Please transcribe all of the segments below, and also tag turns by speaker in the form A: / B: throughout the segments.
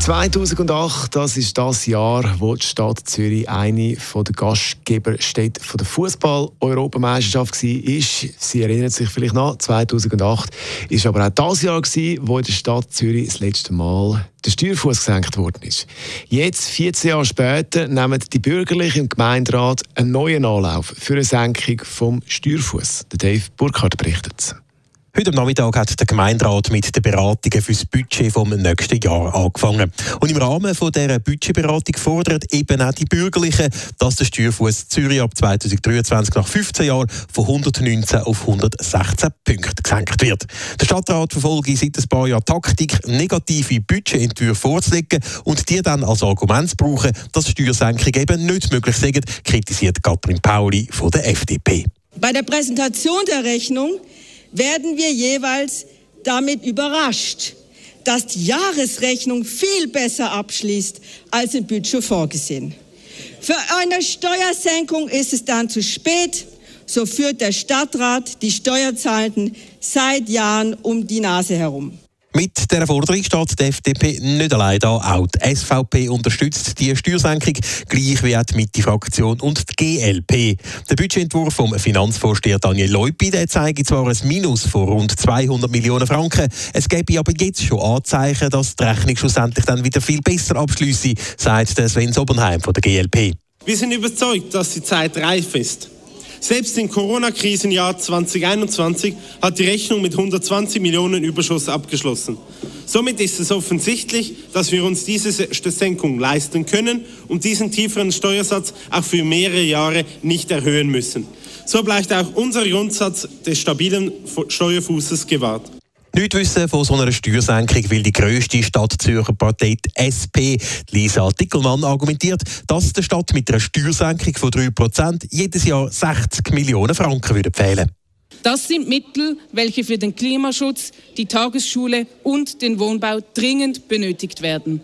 A: 2008, das ist das Jahr, wo die Stadt Zürich eine von der Gastgeberstädte der Fußball-Europameisterschaft war. Sie erinnern sich vielleicht noch, 2008 ist aber auch das Jahr gewesen, wo in der Stadt Zürich das letzte Mal der Steuerfuß gesenkt worden ist. Jetzt, 14 Jahre später, nehmen die Bürgerlichen im Gemeinderat einen neuen Anlauf für eine Senkung vom Steuerfuß. Dave Burkhardt berichtet.
B: Heute am Nachmittag hat der Gemeinderat mit den Beratungen für das Budget vom nächsten Jahr angefangen. Und im Rahmen dieser Budgetberatung fordern eben auch die Bürgerlichen, dass der Steuerfuß Zürich ab 2023 nach 15 Jahren von 119 auf 116 Punkte gesenkt wird. Der Stadtrat verfolge seit ein paar Jahren Taktik, negative Budgetentwürfe vorzulegen und die dann als Argument zu brauchen, dass Steuersenkungen eben nicht möglich sind, kritisiert Katrin Pauli von der FDP.
C: Bei der Präsentation der Rechnung werden wir jeweils damit überrascht, dass die Jahresrechnung viel besser abschließt als im Budget vorgesehen. Für eine Steuersenkung ist es dann zu spät. So führt der Stadtrat die Steuerzahlenden seit Jahren um die Nase herum.
B: Mit dieser Forderung steht die FDP nicht allein da. Auch die SVP unterstützt die Steuersenkung, gleich wie auch die Mitte-Fraktion und die GLP. Der Budgetentwurf vom Finanzvorsteher Daniel Leupi zeigt zwar ein Minus von rund 200 Millionen Franken. Es gäbe aber jetzt schon Anzeichen, dass die Rechnung schlussendlich dann wieder viel besser abschließe, sagt Sven Sobenheim von der GLP.
D: Wir sind überzeugt, dass die Zeit reif ist. Selbst im Corona-Krisenjahr 2021 hat die Rechnung mit 120 Millionen Überschuss abgeschlossen. Somit ist es offensichtlich, dass wir uns diese Senkung leisten können und diesen tieferen Steuersatz auch für mehrere Jahre nicht erhöhen müssen. So bleibt auch unser Grundsatz des stabilen Steuerfußes gewahrt.
B: Nicht wissen von so einer Steuersenkung will die grösste Stadtzürcher Partei die SP. Lisa Dickelmann argumentiert, dass der Stadt mit einer Steuersenkung von 3% jedes Jahr 60 Millionen Franken würde fehlen.
E: Das sind Mittel, welche für den Klimaschutz, die Tagesschule und den Wohnbau dringend benötigt werden.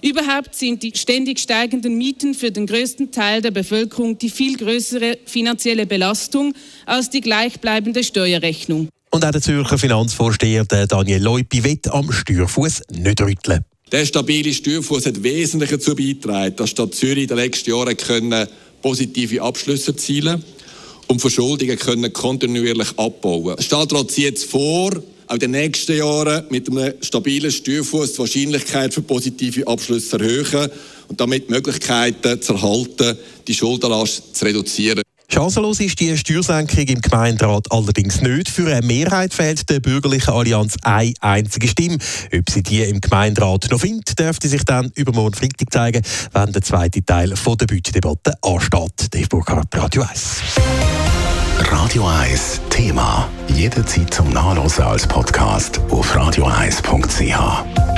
E: Überhaupt sind die ständig steigenden Mieten für den größten Teil der Bevölkerung die viel größere finanzielle Belastung als die gleichbleibende Steuerrechnung.
B: Und auch der Zürcher Finanzvorsteher Daniel Leupi wird am Steuerfuß nicht rütteln.
F: Der stabile Steuerfuß hat wesentlich dazu beigetragen, dass Stadt Zürich in den letzten Jahren können positive Abschlüsse erzielen und Verschuldungen können kontinuierlich abbauen. Der Stadtrat zieht jetzt vor, auch in den nächsten Jahren mit einem stabilen Steuerfuß die Wahrscheinlichkeit für positive Abschlüsse erhöhen und damit Möglichkeiten zu erhalten, die Schuldenlast zu reduzieren.
B: Chancenlos ist die Steuersenkung im Gemeinderat allerdings nicht. Für eine Mehrheit fehlt der bürgerlichen Allianz eine einzige Stimme. Ob sie die im Gemeinderat noch findet, dürfte sich dann übermorgen Freitag zeigen, wenn der zweite Teil von der Budgetdebatte ansteht. Dave Burkhardt, Radio 1.
G: Radio 1 Thema. Jederzeit zum Nachlesen als Podcast auf radio1.ch.